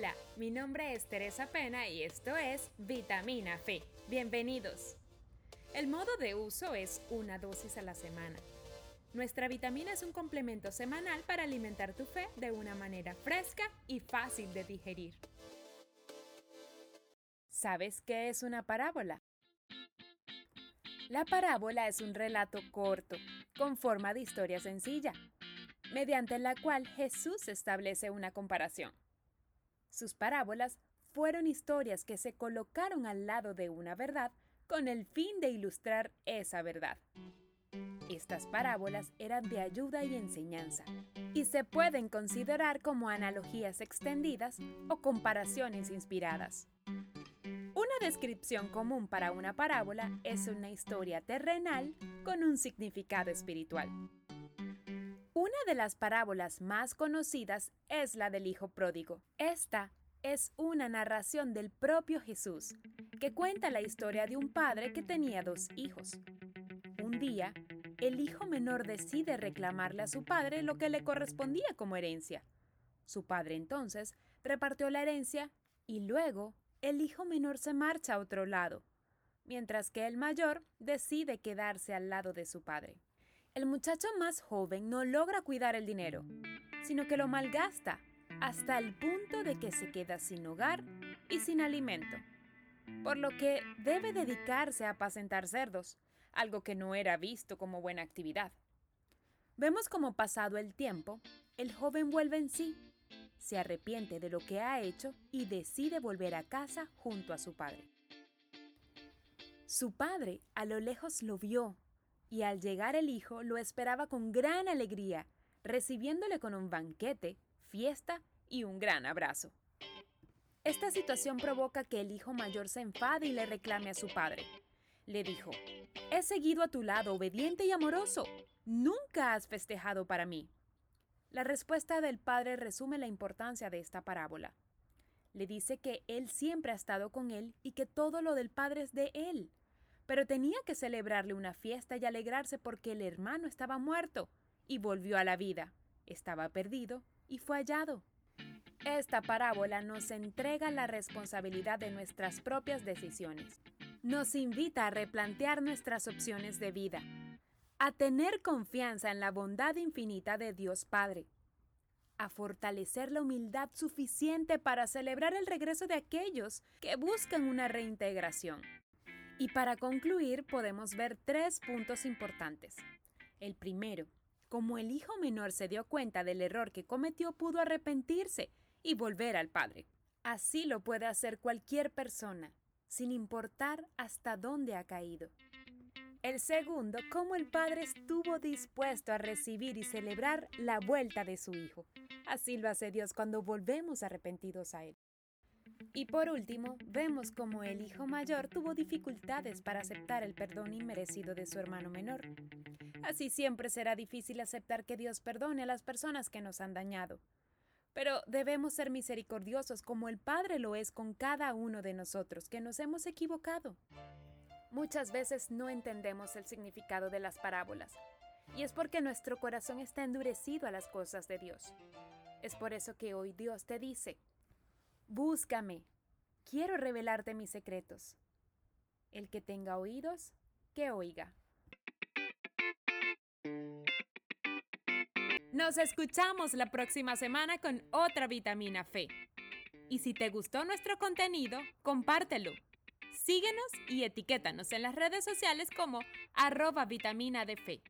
Hola, mi nombre es Teresa Pena y esto es Vitamina Fe. Bienvenidos. El modo de uso es una dosis a la semana. Nuestra vitamina es un complemento semanal para alimentar tu fe de una manera fresca y fácil de digerir. ¿Sabes qué es una parábola? La parábola es un relato corto, con forma de historia sencilla, mediante la cual Jesús establece una comparación. Sus parábolas fueron historias que se colocaron al lado de una verdad con el fin de ilustrar esa verdad. Estas parábolas eran de ayuda y enseñanza, y se pueden considerar como analogías extendidas o comparaciones inspiradas. Una descripción común para una parábola es una historia terrenal con un significado espiritual. Una de las parábolas más conocidas es la del Hijo Pródigo. Esta es una narración del propio Jesús, que cuenta la historia de un padre que tenía dos hijos. Un día, el hijo menor decide reclamarle a su padre lo que le correspondía como herencia. Su padre entonces repartió la herencia y luego el hijo menor se marcha a otro lado, mientras que el mayor decide quedarse al lado de su padre. El muchacho más joven no logra cuidar el dinero, sino que lo malgasta hasta el punto de que se queda sin hogar y sin alimento, por lo que debe dedicarse a apacentar cerdos, algo que no era visto como buena actividad. Vemos como pasado el tiempo, el joven vuelve en sí, se arrepiente de lo que ha hecho y decide volver a casa junto a su padre. Su padre a lo lejos lo vio y al llegar el hijo lo esperaba con gran alegría, recibiéndole con un banquete, fiesta y un gran abrazo. Esta situación provoca que el hijo mayor se enfade y le reclame a su padre. Le dijo, He seguido a tu lado, obediente y amoroso. Nunca has festejado para mí. La respuesta del padre resume la importancia de esta parábola. Le dice que él siempre ha estado con él y que todo lo del padre es de él, pero tenía que celebrarle una fiesta y alegrarse porque el hermano estaba muerto y volvió a la vida. Estaba perdido y fue hallado. Esta parábola nos entrega la responsabilidad de nuestras propias decisiones. Nos invita a replantear nuestras opciones de vida, a tener confianza en la bondad infinita de Dios Padre, a fortalecer la humildad suficiente para celebrar el regreso de aquellos que buscan una reintegración y para concluir podemos ver tres puntos importantes. El primero, como el hijo menor se dio cuenta del error que cometió, pudo arrepentirse y volver al padre. Así lo puede hacer cualquier persona, sin importar hasta dónde ha caído. El segundo, cómo el padre estuvo dispuesto a recibir y celebrar la vuelta de su hijo. Así lo hace Dios cuando volvemos arrepentidos a Él. Y por último, vemos como el hijo mayor tuvo dificultades para aceptar el perdón inmerecido de su hermano menor. Así siempre será difícil aceptar que Dios perdone a las personas que nos han dañado. Pero debemos ser misericordiosos como el Padre lo es con cada uno de nosotros que nos hemos equivocado. Muchas veces no entendemos el significado de las parábolas, y es porque nuestro corazón está endurecido a las cosas de Dios. Es por eso que hoy Dios te dice, Búscame. Quiero revelarte mis secretos. El que tenga oídos, que oiga. Nos escuchamos la próxima semana con otra vitamina Fe. Y si te gustó nuestro contenido, compártelo. Síguenos y etiquétanos en las redes sociales como arroba vitamina de fe.